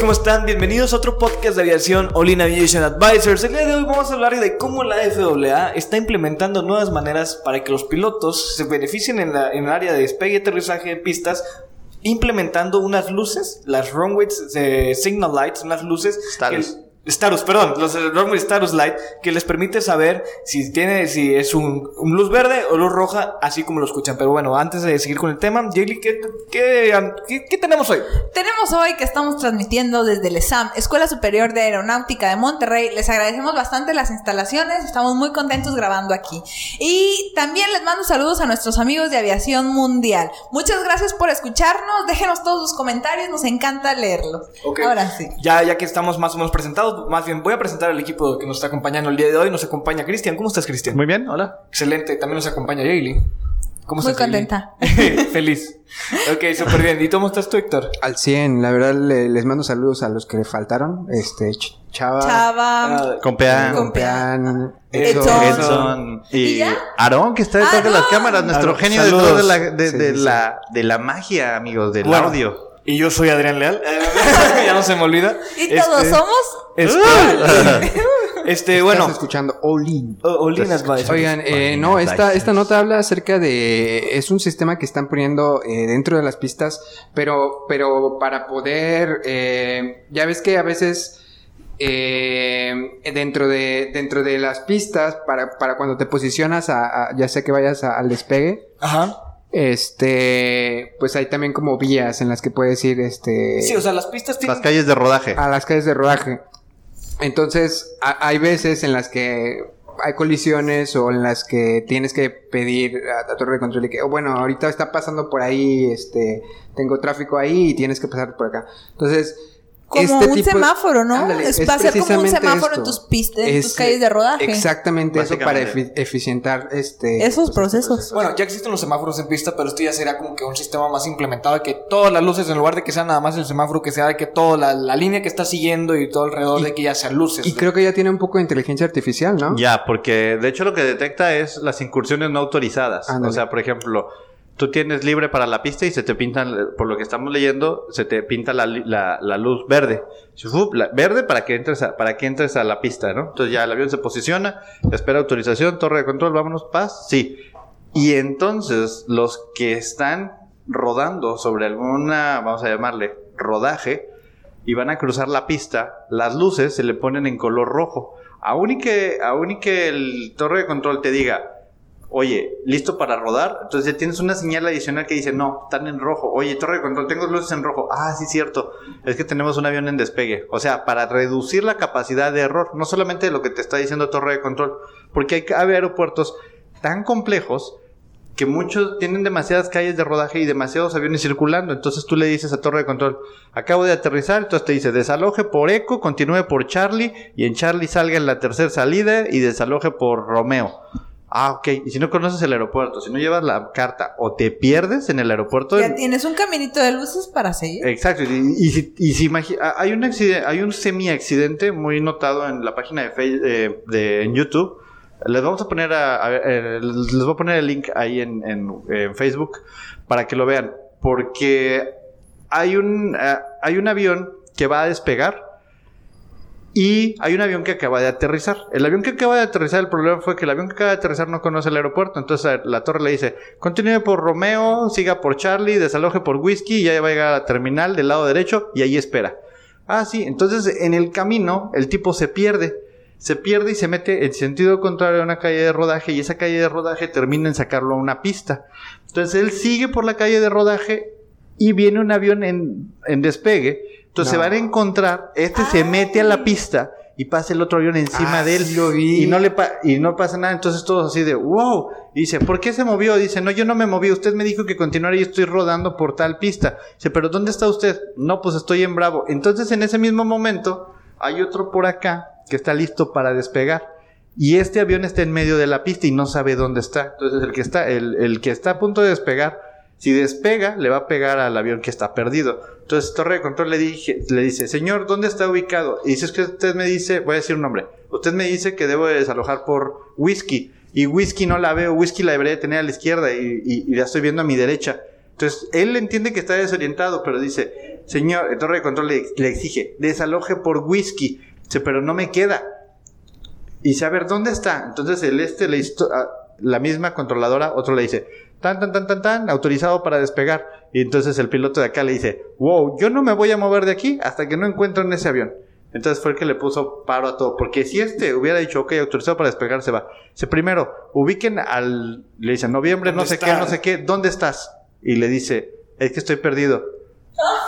¿Cómo están? Bienvenidos a otro podcast de aviación All In Aviation Advisors. El día de hoy vamos a hablar de cómo la FAA está implementando nuevas maneras para que los pilotos se beneficien en, la, en el área de despegue y aterrizaje de pistas implementando unas luces, las runway eh, signal lights, unas luces Status. Status, perdón, los eh, runway status light que les permite saber si tiene si es un, un luz verde o luz roja, así como lo escuchan. Pero bueno, antes de seguir con el tema, Jaylee, ¿qué, qué, qué- qué tenemos hoy? Tenemos hoy que estamos transmitiendo desde el ESAM, Escuela Superior de Aeronáutica de Monterrey. Les agradecemos bastante las instalaciones, estamos muy contentos grabando aquí. Y también les mando saludos a nuestros amigos de Aviación Mundial. Muchas gracias por escucharnos, déjenos todos sus comentarios, nos encanta leerlos. Ok. Ahora sí. Ya, ya que estamos más o menos presentados, más bien voy a presentar al equipo que nos está acompañando el día de hoy. Nos acompaña Cristian. ¿Cómo estás, Cristian? Muy bien, hola. Excelente. También nos acompaña Jaylee. ¿Cómo Muy estás, Jaylee? contenta. Feliz. Ok, súper bien. ¿Y cómo estás tú, Héctor? Al 100, la verdad le- les mando saludos a los que le faltaron. Este, Ch- Chava, Chava. Ah, Compean, Edson. Edson. Edson y, ¿Y? Aarón, que está detrás de las cámaras, nuestro Aarón, genio detrás de, la, de, Sí, de sí. la, de la magia, amigos, del Bueno, audio. Y yo soy Adrián Leal. ya no se me olvida. Y todos Este, somos. Este, este, bueno. Estás escuchando All In. O- Olin Advisors. Oigan, eh, no, esta, esta nota habla acerca de... Es un sistema que están poniendo eh, dentro de las pistas, pero, pero para poder... eh, ya ves que a veces... eh, dentro de dentro de las pistas para, para cuando te posicionas a, a- ya sea que vayas a- al despegue Ajá. Este pues hay también como vías en las que puedes ir este Sí, o sea, las pistas tienen. Las calles de rodaje. a las calles de rodaje. Entonces, a- hay veces en las que hay colisiones o en las que tienes que pedir a la torre de control y que, oh, bueno, ahorita está pasando por ahí, este, tengo tráfico ahí y tienes que pasar por acá. Entonces, Como este un tipo- semáforo, ¿no? Ándale, es, va a ser como un semáforo en tus pistas, en tus Es, calles de rodaje. Exactamente eso para eficientar este Esos pues, procesos. Bueno, ya existen los semáforos en pista, pero esto ya será como que un sistema más implementado de que todas las luces, en lugar de que sea nada más el semáforo, que sea de que toda la, la línea que está siguiendo y todo alrededor Y- de que ya sean luces. Y creo que ya tiene un poco de inteligencia artificial, ¿no? Ya, porque de hecho lo que detecta es las incursiones no autorizadas. Ándale. O sea, por ejemplo, tú tienes libre para la pista y se te pintan, por lo que estamos leyendo, se te pinta la, luz verde. Verde para que entres a, para que entres a la pista, ¿no? Entonces ya el avión se posiciona, espera autorización, torre de control, vámonos, paz, sí. Y entonces los que están rodando sobre alguna, vamos a llamarle, rodaje, y van a cruzar la pista, las luces se le ponen en color rojo. Aún y que, aún y que el torre de control te diga, oye, listo para rodar, entonces ya tienes una señal adicional que dice, no, están en rojo. Oye, torre de control, tengo luces en rojo. Ah, sí, cierto. Es que tenemos un avión en despegue. O sea, para reducir la capacidad de error, no solamente lo que te está diciendo torre de control, porque hay, hay aeropuertos tan complejos que muchos tienen demasiadas calles de rodaje y demasiados aviones circulando. Entonces tú le dices a torre de control, acabo de aterrizar, entonces te dice, desaloje por Eco, continúe por Charlie y en Charlie salga en la tercera salida y desaloje por Romeo. Ah, ok. Y si no conoces el aeropuerto, si no llevas la carta o te pierdes en el aeropuerto... Ya tienes un caminito de luces para seguir. Exacto, y, y si, y si ah, hay un accidente, hay un semi-accidente muy notado en la página de, Face- eh, de en YouTube. Les vamos a poner a, eh, les voy a poner el link ahí en, en- en Facebook para que lo vean, porque hay un ah, hay un avión que va a despegar y hay un avión que acaba de aterrizar. El avión que acaba de aterrizar, el problema fue que el avión que acaba de aterrizar no conoce el aeropuerto. Entonces la torre le dice, continúe por Romeo, siga por Charlie, desaloje por Whisky, y ya va a llegar a la terminal del lado derecho y ahí espera. Ah, sí, entonces en el camino el tipo se pierde. se pierde y se mete en sentido contrario a una calle de rodaje y esa calle de rodaje termina en sacarlo a una pista. Entonces él sigue por la calle de rodaje y viene un avión en, en despegue. Entonces se van a encontrar, este se mete a la pista y pasa el otro avión encima Ah, de él sí lo vi. y no le pa- y no pasa nada, entonces todos así de wow. Y dice, ¿por qué se movió? Dice, no, yo no me moví, usted me dijo que continuara y estoy rodando por tal pista. Dice, pero ¿dónde está usted? No, pues estoy en Bravo. Entonces en ese mismo momento hay otro por acá que está listo para despegar. Y este avión está en medio de la pista y no sabe dónde está. Entonces el que está, el, el que está a punto de despegar, si despega, le va a pegar al avión que está perdido. Entonces Torre de Control le, dije, le dice, señor, ¿dónde está ubicado? Y dice, es que usted me dice, voy a decir un nombre, usted me dice que debo de desalojar por whisky. Y whisky no la veo, whisky la debería de tener a la izquierda y, y- la estoy viendo a mi derecha. Entonces él entiende que está desorientado, pero dice, señor, el Torre de Control le, exige, desaloje por whisky. Dice, pero no me queda. Y dice, a ver, ¿dónde está? Entonces el este le hizo, a la misma controladora, otro le dice, tan, tan, tan, tan, tan, autorizado para despegar. Y entonces el piloto de acá le dice, wow, yo no me voy a mover de aquí hasta que no encuentro en ese avión. Entonces fue el que le puso paro a todo. Porque si este hubiera dicho, ok, autorizado para despegar, se va. Dice, primero, ubiquen al, le dice, noviembre, no ¿Dónde sé qué, no sé qué, ¿dónde estás? Y le dice, es que estoy perdido.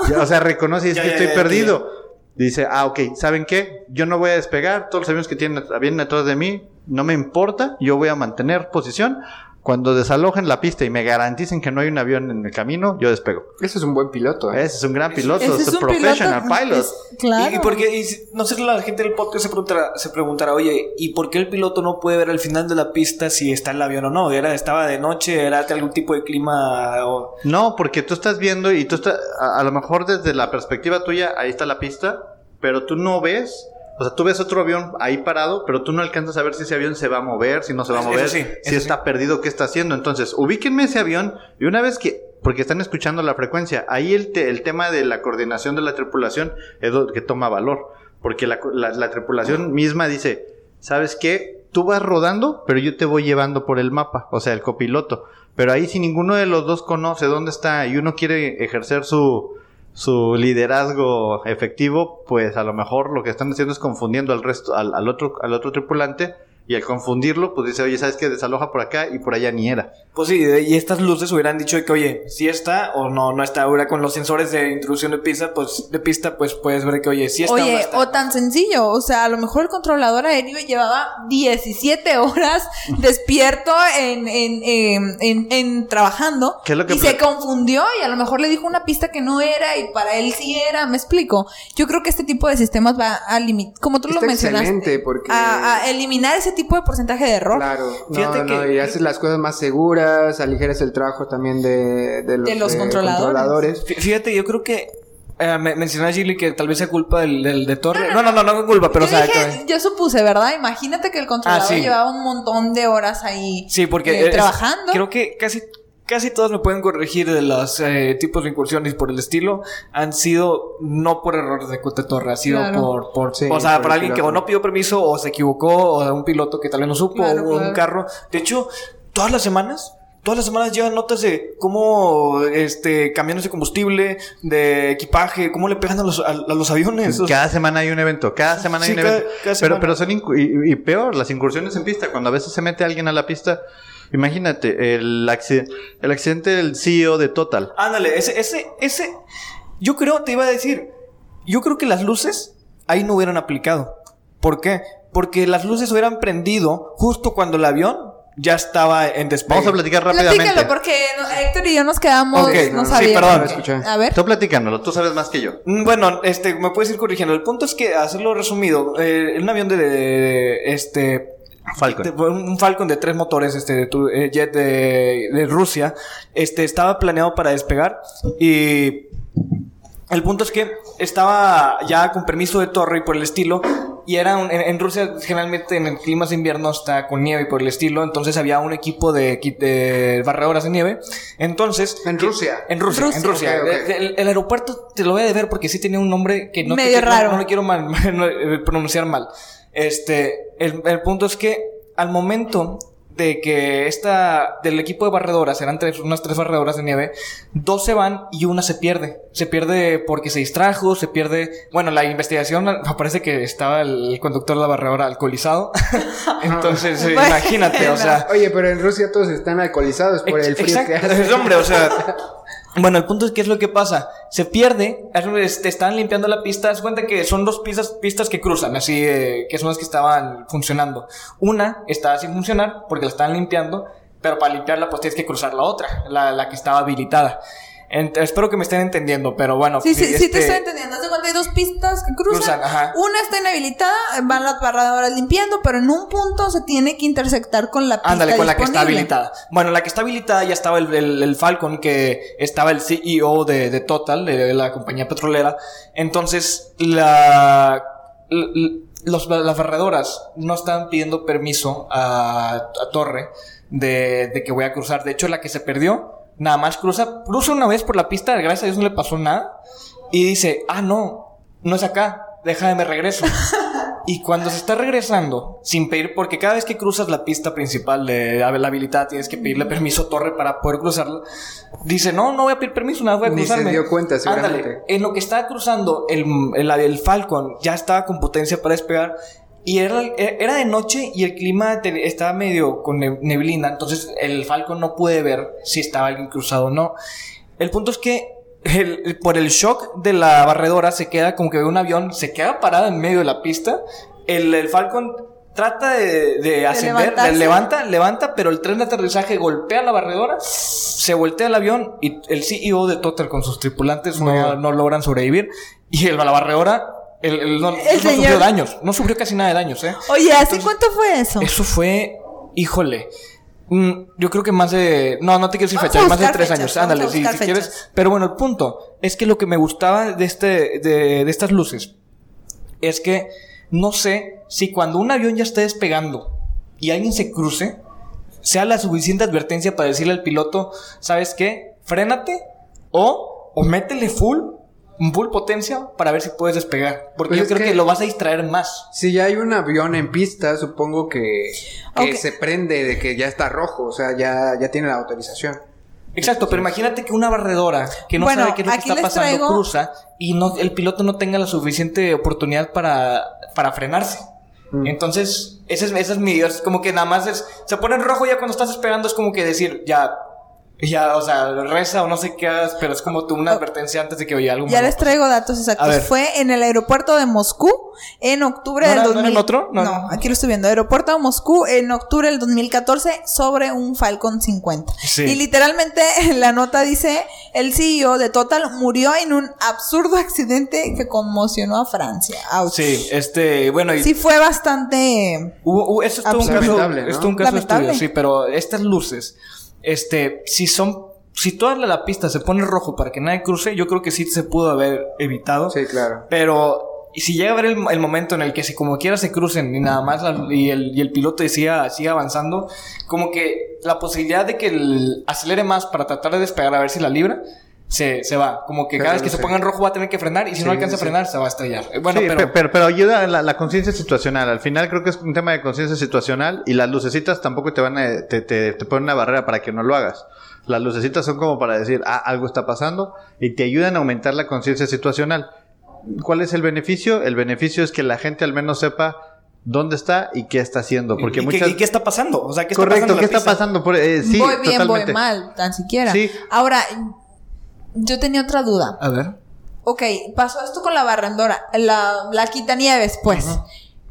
Ya, o sea, reconoce, es Ya, que ya, estoy ya, perdido. Dice, ah, ok, ¿saben qué? Yo no voy a despegar, todos los aviones que tienen, vienen atrás de mí, no me importa, yo voy a mantener posición. Cuando desalojen la pista y me garanticen que no hay un avión en el camino, yo despego. Ese es un buen piloto. ¿eh? Ese es un gran piloto, Ese es un professional piloto, pilot. es- claro. Y, y porque, y no sé, la gente del podcast se preguntará, se preguntará, oye, ¿y por qué el piloto no puede ver al final de la pista si está el avión o no? ¿Era, estaba de noche? ¿Era algún tipo de clima? o- No, porque tú estás viendo y tú estás, a, a lo mejor desde la perspectiva tuya, ahí está la pista, pero tú no ves, o sea, tú ves otro avión ahí parado, pero tú no alcanzas a ver si ese avión se va a mover, si no se va a mover, sí, si está perdido, qué está haciendo. Entonces, ubíquenme ese avión y una vez que, porque están escuchando la frecuencia, ahí el, te- el tema de la coordinación de la tripulación es lo que toma valor, porque la, la- la tripulación misma dice, ¿sabes qué? Tú vas rodando, pero yo te voy llevando por el mapa, o sea, el copiloto. Pero ahí si ninguno de los dos conoce dónde está y uno quiere ejercer su, su liderazgo efectivo, pues a lo mejor lo que están haciendo es confundiendo al resto, al, otro, al otro tripulante, y al confundirlo, pues dice, oye, ¿sabes qué? Desaloja por acá y por allá ni era. Pues sí, de- y estas luces hubieran dicho que, oye, si está o no, no está. Ahora con los sensores de introducción de pista, pues, de pista, pues puedes ver que, oye, si está o no Oye, está. o tan sencillo, o sea, a lo mejor el controlador aéreo llevaba 17 horas despierto en, en, en, en- en trabajando ¿Qué es lo que y se confundió y a lo mejor le dijo una pista que no era y para él sí era, me explico. Yo creo que este tipo de sistemas va a limitar, como tú lo Está mencionaste, excelente porque... a, a eliminar ese tipo de porcentaje de error. Claro, Fíjate no, no, que- y haces las cosas más seguras, aligeras el trabajo también de, de los, De los eh, controladores. Fí- Fíjate, yo creo que eh, me Gilly que tal vez sea culpa del, del- de Torre. No, no, no, no, es culpa, pero o yo, sea, dije- que- yo supuse, ¿verdad? Imagínate que el controlador Ah, sí. llevaba un montón de horas ahí Sí, porque eh, es- trabajando. Creo que casi casi todos me pueden corregir de los eh, tipos de incursiones por el estilo han sido no por errores de Cute Torre, ha sido Claro. por, por Sí, o sea, por por el alguien que o no pidió permiso o se equivocó o un piloto que tal vez no supo Claro, o un claro. carro. De hecho, todas las semanas Todas las semanas llevan notas de cómo este camiones de combustible, de equipaje, cómo le pegan a los, a, a los aviones. Cada semana hay un evento, cada semana hay un cada- evento. cada pero, pero son y, y peor, las incursiones en pista, cuando a veces se mete alguien a la pista. Imagínate, el accidente del CEO de Total. Ándale, ese, ese, ese. Yo creo, te iba a decir. Yo creo que las luces ahí no hubieran aplicado. ¿Por qué? Porque las luces hubieran prendido justo cuando el avión ya estaba en despegue. Vamos a platicar rápidamente. Platícalo porque Héctor y yo nos quedamos, Ok, no sí, sabíamos. perdón. Escuché. A ver. Tú platicándolo, tú sabes más que yo. Mm, Bueno, este, me puedes ir corrigiendo. El punto es que, hacerlo resumido, eh, un avión de, de- este, Falcon. un Falcon de tres motores, este, de tu- eh, jet de, de Rusia, este, estaba planeado para despegar y el punto es que estaba ya con permiso de torre y por el estilo. Y era un- en, en Rusia generalmente en el clima de invierno está con nieve y por el estilo. Entonces había un equipo de, de barredoras de nieve. Entonces... En Rusia. En Rusia, Rusia. en Rusia. El, el aeropuerto te lo voy a deber porque sí tenía un nombre que no, Medio que- no- raro. no, lo quiero mal- no, eh, pronunciar mal. Este, el, el punto es que al momento de que esta, del equipo de barredoras, eran tres, unas tres barredoras de nieve, dos se van y una se pierde. Se pierde porque se distrajo, se pierde, bueno, la investigación parece que estaba el conductor de la barredora alcoholizado. Entonces, Bueno. imagínate, o sea, Oye, pero en Rusia todos están alcoholizados por el frío que hace. hombre, o sea. Bueno, el punto es que es lo que pasa. Se pierde, te están limpiando la pista. Haz cuenta que son dos pistas, pistas que cruzan, así eh, que son las que estaban funcionando. Una estaba sin funcionar porque la estaban limpiando, pero para limpiarla pues tienes que cruzar la otra, la, la que estaba habilitada. Ent- espero que me estén entendiendo, pero bueno. Sí, sí, sí te este, estoy entendiendo. Dos pistas que cruzan. Una está inhabilitada, van las barradoras limpiando, pero en un punto se tiene que intersectar con la pista Ándale, con la que está disponible. habilitada. Bueno, la que está habilitada ya estaba el, el- el Falcon, que estaba el CEO de, de Total, de la compañía petrolera. Entonces, la, los- las barredoras no estaban pidiendo permiso a, a Torre de, de que voy a cruzar. De hecho, la que se perdió, nada más cruza, cruza una vez por la pista, gracias a Dios no le pasó nada. Y dice, ah, no, no es acá, déjame regreso. Y cuando se está regresando, sin pedir, porque cada vez que cruzas la pista principal de la habilidad tienes que pedirle permiso a Torre para poder cruzarla, dice, no, no voy a pedir permiso, nada, voy a Ni se cruzarme. dio cuenta, seguramente. Ándale, en lo que estaba cruzando, el, el, el Falcon ya estaba con potencia para despegar. Y era, era de noche y el clima estaba medio con ne- neblina, entonces el Falcon no puede ver si estaba alguien cruzado o no. El punto es que el- el- por el shock de la barredora se queda como que ve un avión, se queda parado en medio de la pista. El, el Falcon trata de, de ascender, levanta, levanta, pero el tren de aterrizaje golpea la barredora, se voltea el avión y el CEO de Total con sus tripulantes no, no logran sobrevivir. Y el, la barredora el, el- no, no señor- sufrió daños, no sufrió casi nada de daños, ¿eh? Oye, ¿hace cuánto fue eso? Eso fue, híjole. Mm, Yo creo que más de. No, no te quiero decir más de tres fechas, años. Ándale, sí, si quieres. Pero bueno, el punto es que lo que me gustaba de, este, de, de estas luces es que no sé si cuando un avión ya esté despegando y alguien se cruce, sea la suficiente advertencia para decirle al piloto, ¿sabes qué? Frénate o, o métele full, full potencia para ver si puedes despegar. Porque Pues yo creo que... que- lo vas a distraer más. Si ya hay un avión en pista, supongo que, que se prende de que ya está rojo, o sea, ya, ya tiene la autorización. Exacto, pero imagínate que una barredora que no Bueno, sabe qué es lo que está pasando traigo- cruza y no, el piloto no tenga la suficiente oportunidad para, para frenarse. Mm. Entonces, ese es, ese es mi, es como que nada más es, se pone en rojo ya cuando estás esperando, es como que decir, ya, ya, o sea, reza o no sé qué hagas, pero es como tú una advertencia antes de que oye algo Ya malo les traigo datos A exactos. ver. Fue en el aeropuerto de Moscú en octubre ¿No del era- no 2000. era en otro? No, No, no. aquí lo estoy viendo. Aeropuerto de Moscú en octubre del 2014 sobre un Falcon 50. Sí. Y literalmente la nota dice, el CEO de Total murió en un absurdo accidente que conmocionó a Francia. Ouch. Sí, este, bueno, y Sí fue bastante... Hubo- hubo- eso es todo un caso, ¿no? es todo un caso estudio, sí, pero estas luces, este, si son, si toda la, la pista se pone rojo para que nadie cruce, yo creo que sí se pudo haber evitado. Sí, claro. Pero y si llega a haber el, el momento en el que si como quiera se crucen y nada más la- y, el, y el piloto siga, siga avanzando, como que la posibilidad de que el acelere más para tratar de despegar a ver si la libra, se, se va. Como que cada Pero vez que se ponga en rojo va a tener que frenar y si Sí, no alcanza sí. a frenar se va a estrellar. Eh, Bueno, Sí, pero... pe- pero, pero, ayuda la, la conciencia situacional. Al final creo que es un tema de conciencia situacional y las lucecitas tampoco te van a, te, te, te ponen una barrera para que no lo hagas. Las lucecitas son como para decir, ah, algo está pasando y te ayudan a aumentar la conciencia situacional. ¿Cuál es el beneficio? El beneficio es que la gente al menos sepa dónde está y qué está haciendo. Porque ¿Y, muchas... qué, y qué está pasando? O sea, ¿qué está Correcto, pasando ¿qué la está pista? pasando? Por- eh, sí, voy bien, totalmente. voy mal, tan siquiera. Sí. Ahora, yo tenía otra duda. A ver. Ok, pasó esto con la barrendora, la, la quitanieves, pues.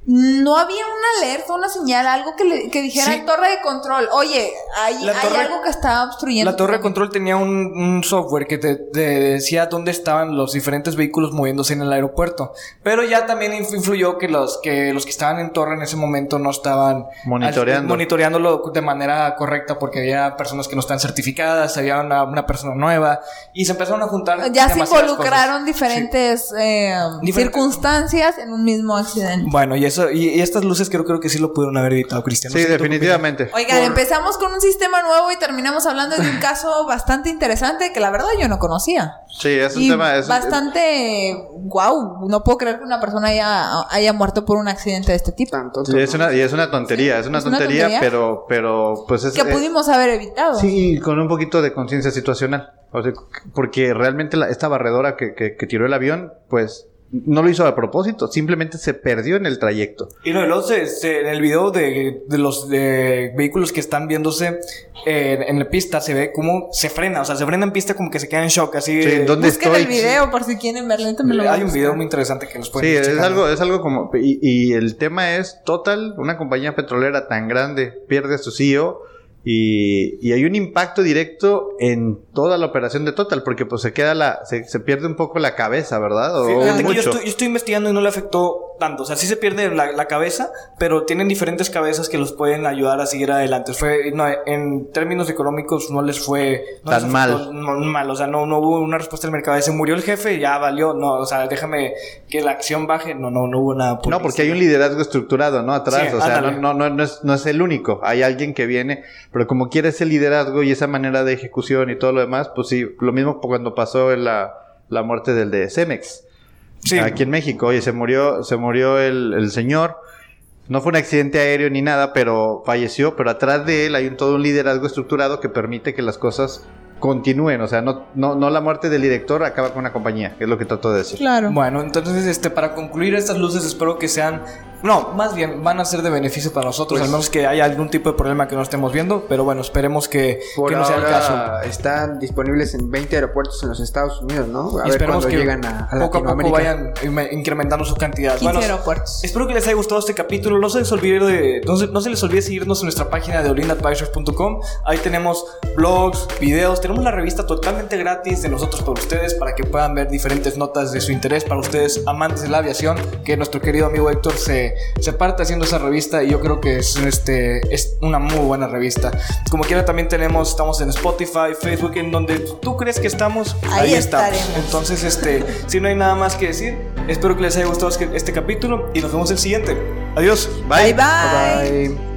No había una alerta, una señal, algo que, le, que dijera Sí. torre de control. Oye, hay, algo que está obstruyendo. La torre de control tenía un, un software que te, te decía dónde estaban los diferentes vehículos moviéndose en el aeropuerto. Pero ya también inf- influyó que los que los que estaban en torre en ese momento no estaban Monitoreando. al- monitoreándolo de manera correcta porque había personas que no están certificadas, había una, una persona nueva y se empezaron a juntar. Ya se involucraron cosas. diferentes eh, Diferentes- circunstancias en un mismo accidente. Bueno, y eso, y, y estas luces creo, creo que sí lo pudieron haber evitado, Cristian. No Sí, sé, ¿tú qué definitivamente. Oigan, empezamos con un sistema nuevo y terminamos hablando de un caso bastante interesante que la verdad yo no conocía. Sí, es un y tema. Es, bastante wow, no puedo creer que una persona haya, haya muerto por un accidente de este tipo. Tanto, sí, es una, y es una tontería, es una ¿Es una tontería, tontería? pero, pero, pues es. Que eh, pudimos haber evitado. Sí, con un poquito de conciencia situacional. O sea, porque realmente la- esta barredora que, que- que tiró el avión, pues no lo hizo a propósito, simplemente se perdió en el trayecto. Y no, y luego se- se- en el video de, de los de vehículos que están viéndose eh, en la pista se ve cómo se frena, o sea, se frena en pista como que se queda en shock, así. Sí, eh, ¿dónde Busquen estoy? el video por si quieren verlo. me lo Hay un video muy interesante que nos Sí, pueden es checar. algo, es algo como... Y, y el tema es, Total, una compañía petrolera tan grande, pierde a su CEO y, y hay un impacto directo en toda la operación de Total, porque pues se queda la... Se, se pierde un poco la cabeza, ¿verdad? O Fíjate que yo mucho. estoy, yo estoy investigando y no le afectó tanto. O sea, sí se pierde la, la cabeza, pero tienen diferentes cabezas que los pueden ayudar a seguir adelante. Fue, no, en términos económicos no les fue no Tan les mal. no, mal. O sea, no, no hubo una respuesta del mercado. Se murió el jefe, ya valió. No, o sea, déjame que la acción baje. No, no, no hubo nada. por No, porque hay un liderazgo estructurado, ¿no? Atrás, Sí, o sea, no, no, no es, no es el único. Hay alguien que viene, pero como quiere ese liderazgo y esa manera de ejecución y todo lo demás, pues sí, lo mismo cuando pasó en la, la muerte del de Cemex. Sí. Aquí en México, oye, se murió, se murió el, el señor. No fue un accidente aéreo ni nada, pero falleció. Pero atrás de él hay un, todo un liderazgo estructurado que permite que las cosas continúen. O sea, no, no, no la muerte del director acaba con una compañía, que es lo que trato de decir. Claro. Bueno, entonces, este, para concluir estas luces, espero que sean, no, más bien van a ser de beneficio para nosotros, Pues- al menos que haya algún tipo de problema que no estemos viendo, pero bueno, esperemos que, Por que no sea el caso. están disponibles en 20 aeropuertos en los Estados Unidos, ¿no? A Y ver esperemos que llegan a, a poco a poco vayan incrementando su cantidad. 15 Bueno, aeropuertos. espero que les haya gustado este capítulo. No se les olvide, de, no, se, no se les olvide seguirnos en nuestra página de olinadvisors.com. Ahí tenemos blogs, videos, tenemos la revista totalmente gratis de nosotros para ustedes para que puedan ver diferentes notas de su interés para ustedes amantes de la aviación. Que nuestro querido amigo Héctor se, se parte haciendo esa revista y yo creo que es, este, es una muy buena revista. Como quiera, también tenemos, estamos en Spotify, Facebook, en donde tú crees que estamos, Ahí estamos. estaremos. Entonces, este, si no hay nada más que decir, espero que les haya gustado este- este capítulo y nos vemos el siguiente. Adiós. bye. bye. Bye.